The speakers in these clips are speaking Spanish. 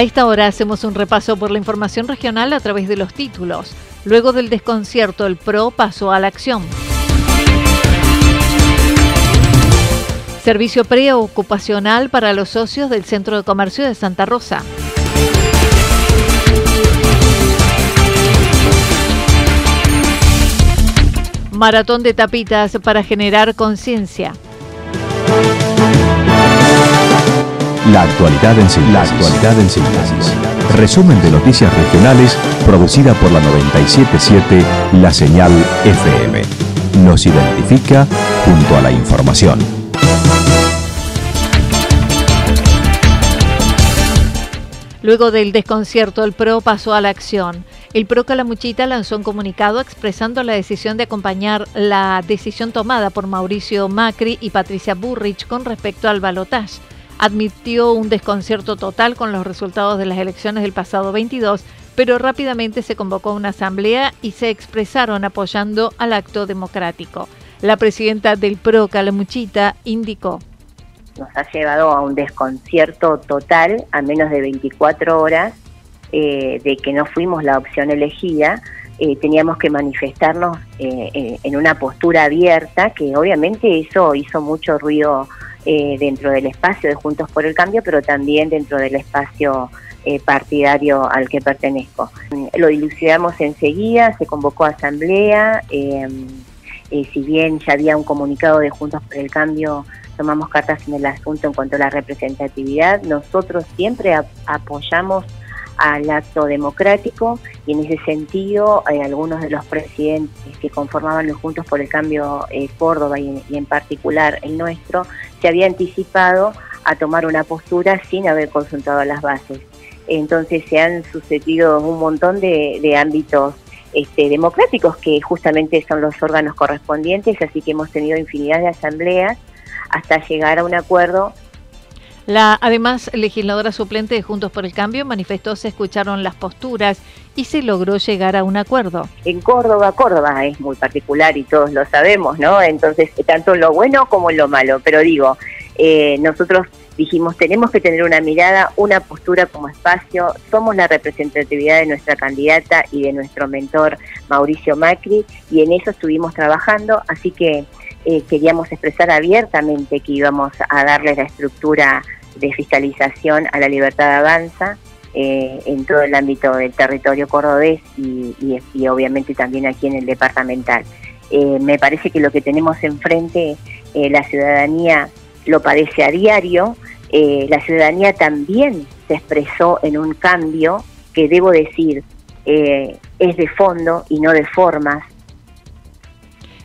A esta hora hacemos un repaso por la información regional a través de los títulos. Luego del desconcierto, el PRO pasó a la acción. Servicio preocupacional para los socios del Centro de Comercio de Santa Rosa. Maratón de tapitas para generar conciencia. La actualidad en síntesis. La actualidad en síntesis. Resumen de noticias regionales producida por la 977 La Señal FM. Nos identifica junto a la información. Luego del desconcierto, el PRO pasó a la acción. El PRO Calamuchita lanzó un comunicado expresando la decisión de acompañar la decisión tomada por Mauricio Macri y Patricia Burrich con respecto al balotaje. Admitió un desconcierto total con los resultados de las elecciones del pasado 22, pero rápidamente se convocó una asamblea y se expresaron apoyando al acto democrático. La presidenta del PRO Calamuchita indicó nos ha llevado a un desconcierto total a menos de 24 horas eh, de que no fuimos la opción elegida. Eh, teníamos que manifestarnos eh, en una postura abierta, que obviamente eso hizo mucho ruido dentro del espacio de Juntos por el Cambio, pero también dentro del espacio partidario al que pertenezco. Lo dilucidamos enseguida, se convocó a asamblea, si bien ya había un comunicado de Juntos por el Cambio tomamos cartas en el asunto en cuanto a la representatividad. Nosotros siempre apoyamos al acto democrático y en ese sentido eh, algunos de los presidentes que conformaban los Juntos por el Cambio eh, Córdoba y, en particular el nuestro se había anticipado a tomar una postura sin haber consultado las bases. Entonces se han sucedido un montón de, ámbitos este, democráticos que justamente son los órganos correspondientes, así que hemos tenido infinidad de asambleas hasta llegar a un acuerdo. La además legisladora suplente de Juntos por el Cambio manifestó se escucharon las posturas y se logró llegar a un acuerdo. En Córdoba, Córdoba es muy particular y todos lo sabemos, ¿no? Entonces, tanto lo bueno como lo malo, pero digo, eh, nosotros dijimos tenemos que tener una mirada, una postura como espacio, somos la representatividad de nuestra candidata y de nuestro mentor Mauricio Macri y en eso estuvimos trabajando, así que eh, queríamos expresar abiertamente que íbamos a darle la estructura de fiscalización a la libertad avanza eh, en todo el ámbito del territorio cordobés y, obviamente también aquí en el departamental. Eh, me parece que lo que tenemos enfrente, la ciudadanía lo padece a diario, la ciudadanía también se expresó en un cambio que debo decir es de fondo y no de formas,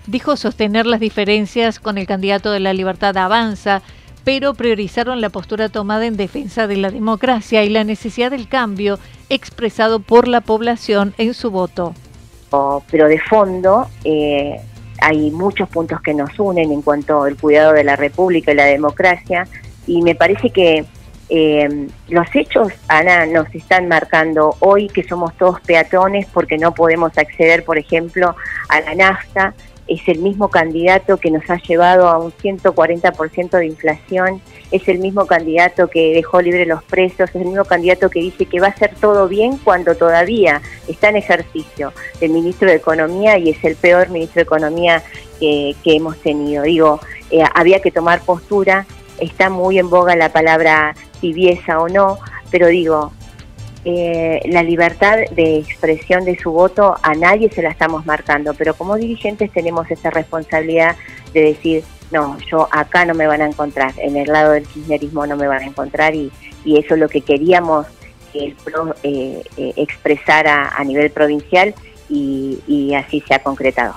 Dijo sostener las diferencias con el candidato de la libertad Avanza, pero priorizaron la postura tomada en defensa de la democracia y la necesidad del cambio expresado por la población en su voto. Pero de fondo eh, hay muchos puntos que nos unen en cuanto al cuidado de la República y la democracia y me parece que eh, los hechos, Ana, nos están marcando hoy que somos todos peatones porque no podemos acceder, por ejemplo, a la nafta es el mismo candidato que nos ha llevado a un 140% de inflación, es el mismo candidato que dejó libre los precios, es el mismo candidato que dice que va a ser todo bien cuando todavía está en ejercicio del ministro de Economía y es el peor ministro de Economía que, hemos tenido. Digo, eh, había que tomar postura, está muy en boga la palabra tibieza o no, pero digo, eh, la libertad de expresión de su voto a nadie se la estamos marcando, pero como dirigentes tenemos esa responsabilidad de decir, no, yo acá no me van a encontrar, en el lado del kirchnerismo no me van a encontrar y, eso es lo que queríamos que el PRO eh, eh, expresara a nivel provincial y así se ha concretado.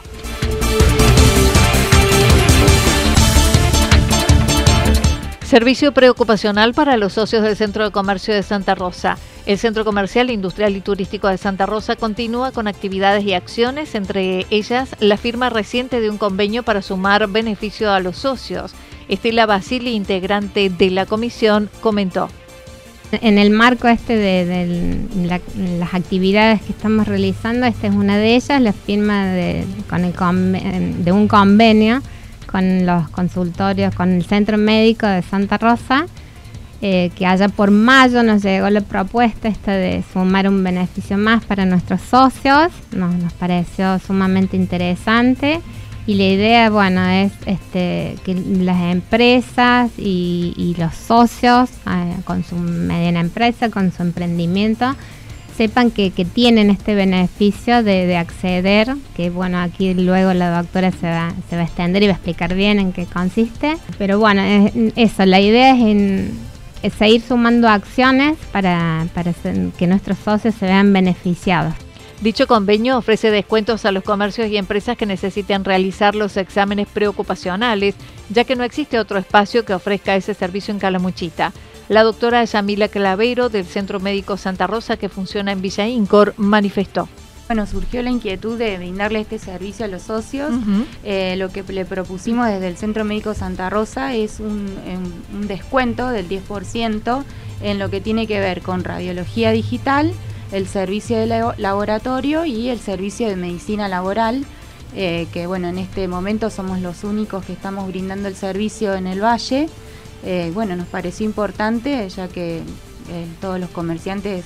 Servicio preocupacional para los socios del Centro de Comercio de Santa Rosa. El Centro Comercial, Industrial y Turístico de Santa Rosa continúa con actividades y acciones, entre ellas la firma reciente de un convenio para sumar beneficio a los socios. Estela Basili, integrante de la comisión, comentó. En el marco este de, las actividades que estamos realizando, esta es una de ellas, la firma de un convenio con los consultorios, con el Centro Médico de Santa Rosa, eh, que allá por mayo nos llegó la propuesta esta de sumar un beneficio más para nuestros socios, nos, pareció sumamente interesante y la idea, bueno, es este, que las empresas y, los socios eh, con su mediana empresa, con su emprendimiento, sepan que, tienen este beneficio de, acceder, que bueno, aquí luego la doctora se va, se va a extender y va a explicar bien en qué consiste. Pero bueno, eso, la idea es, en, seguir sumando acciones para, para que nuestros socios se vean beneficiados. Dicho convenio ofrece descuentos a los comercios y empresas que necesiten realizar los exámenes preocupacionales, ya que no existe otro espacio que ofrezca ese servicio en Calamuchita. La doctora Yamila Clavero del Centro Médico Santa Rosa, que funciona en Villa Incor, manifestó. Bueno, surgió la inquietud de brindarle este servicio a los socios. Eh, lo que le propusimos desde el Centro Médico Santa Rosa es un, descuento del 10% en lo que tiene que ver con radiología digital, el servicio de laboratorio y el servicio de medicina laboral. Eh, que bueno, en este momento somos los únicos que estamos brindando el servicio en el Valle. Eh, bueno, nos pareció importante ya que eh, todos los comerciantes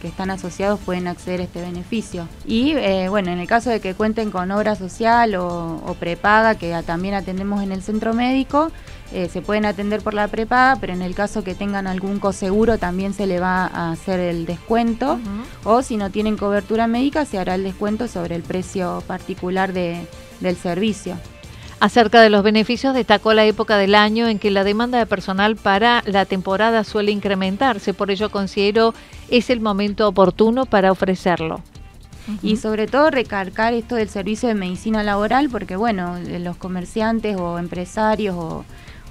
que están asociados pueden acceder a este beneficio. Y eh, bueno, en el caso de que cuenten con obra social o, prepaga, que también atendemos en el centro médico, se pueden atender por la prepaga, pero en el caso que tengan algún coseguro también se le va a hacer el descuento. O si no tienen cobertura médica, se hará el descuento sobre el precio particular del servicio. Acerca de los beneficios, destacó la época del año en que la demanda de personal para la temporada suele incrementarse, por ello considero es el momento oportuno para ofrecerlo. Y sobre todo recargar esto del servicio de medicina laboral, porque bueno, los comerciantes o empresarios o,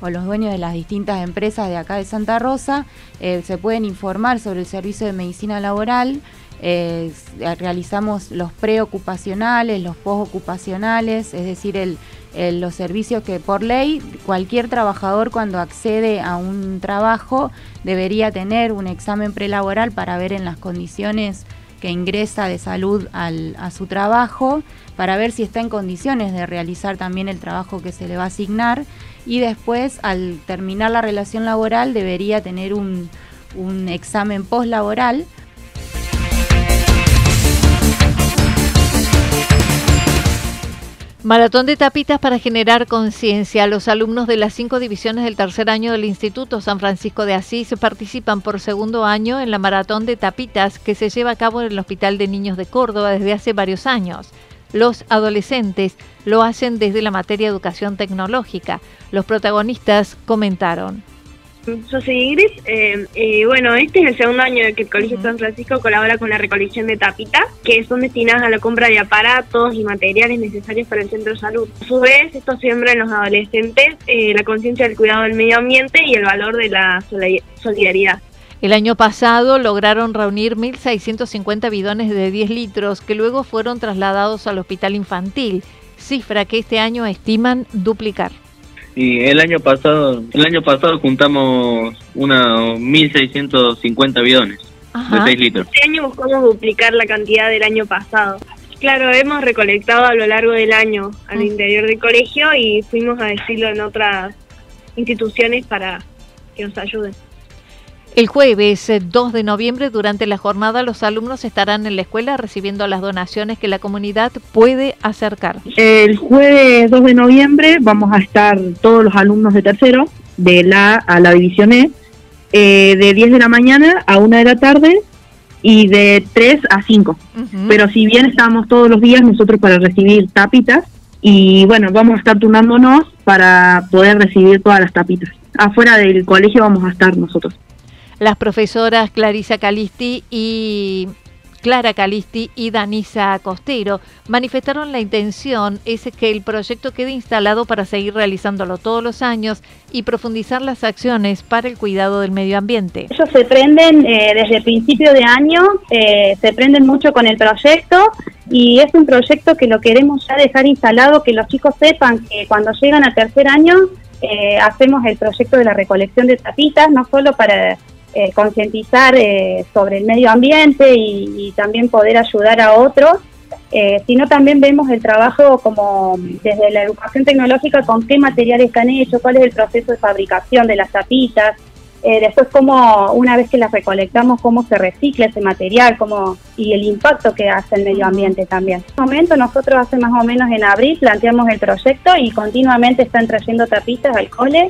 los dueños de las distintas empresas de acá de Santa Rosa eh, se pueden informar sobre el servicio de medicina laboral. Eh, realizamos los preocupacionales, los postocupacionales, es decir, el, los servicios que por ley cualquier trabajador cuando accede a un trabajo debería tener un examen prelaboral para ver en las condiciones que ingresa de salud a su trabajo, para ver si está en condiciones de realizar también el trabajo que se le va a asignar. Y después al terminar la relación laboral debería tener un, un examen postlaboral Maratón de tapitas para generar conciencia. Los alumnos de las cinco divisiones del tercer año del Instituto San Francisco de Asís participan por segundo año en la Maratón de tapitas que se lleva a cabo en el Hospital de Niños de Córdoba desde hace varios años. Los adolescentes lo hacen desde la materia educación tecnológica. Los protagonistas comentaron. Yo soy Ingrid. Eh, y bueno, este es el segundo año de que el Colegio San Francisco colabora con la recolección de tapitas, que son destinadas a la compra de aparatos y materiales necesarios para el centro de salud. A su vez, esto siembra en los adolescentes eh, la conciencia del cuidado del medio ambiente y el valor de la solidaridad. El año pasado lograron reunir 1.650 bidones de 10 litros que luego fueron trasladados al hospital infantil, cifra que este año estiman duplicar. Y el año pasado, el año pasado juntamos unos 1.650 bidones de 6 litros. Este año buscamos duplicar la cantidad del año pasado. Claro, hemos recolectado a lo largo del año al mm. interior del colegio y fuimos a decirlo en otras instituciones para que nos ayuden. El jueves 2 eh, de noviembre, durante la jornada, los alumnos estarán en la escuela recibiendo las donaciones que la comunidad puede acercar. El jueves 2 de noviembre vamos a estar todos los alumnos de tercero, de la a la división E, eh, de 10 de la mañana a 1 de la tarde y de 3 a 5. Pero si bien estamos todos los días nosotros para recibir tapitas, y bueno, vamos a estar turnándonos para poder recibir todas las tapitas. Afuera del colegio vamos a estar nosotros. Las profesoras Clarisa Calisti y Clara Calisti y Danisa Costero manifestaron la intención es que el proyecto quede instalado para seguir realizándolo todos los años y profundizar las acciones para el cuidado del medio ambiente. Ellos se prenden eh, desde el principio de año, eh, se prenden mucho con el proyecto y es un proyecto que lo queremos ya dejar instalado, que los chicos sepan que cuando llegan a tercer año eh, hacemos el proyecto de la recolección de tapitas, no solo para eh, concientizar eh, sobre el medio ambiente y, también poder ayudar a otros, eh, sino también vemos el trabajo como desde la educación tecnológica con qué materiales están hechos, cuál es el proceso de fabricación de las tapitas, después cómo una vez que las recolectamos, cómo se recicla ese material cómo, y el impacto que hace el medio ambiente también. En este momento nosotros hace más o menos en abril planteamos el proyecto y continuamente están trayendo tapitas al cole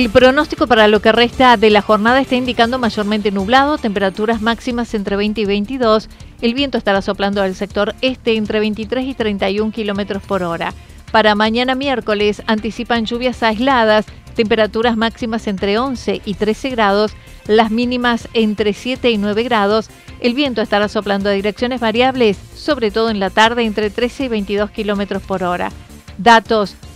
El pronóstico para lo que resta de la jornada está indicando mayormente nublado, temperaturas máximas entre 20 y 22. El viento estará soplando al sector este entre 23 y 31 kilómetros por hora. Para mañana miércoles anticipan lluvias aisladas, temperaturas máximas entre 11 y 13 grados, las mínimas entre 7 y 9 grados. El viento estará soplando a direcciones variables, sobre todo en la tarde entre 13 y 22 kilómetros por hora. Datos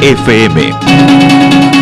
FM.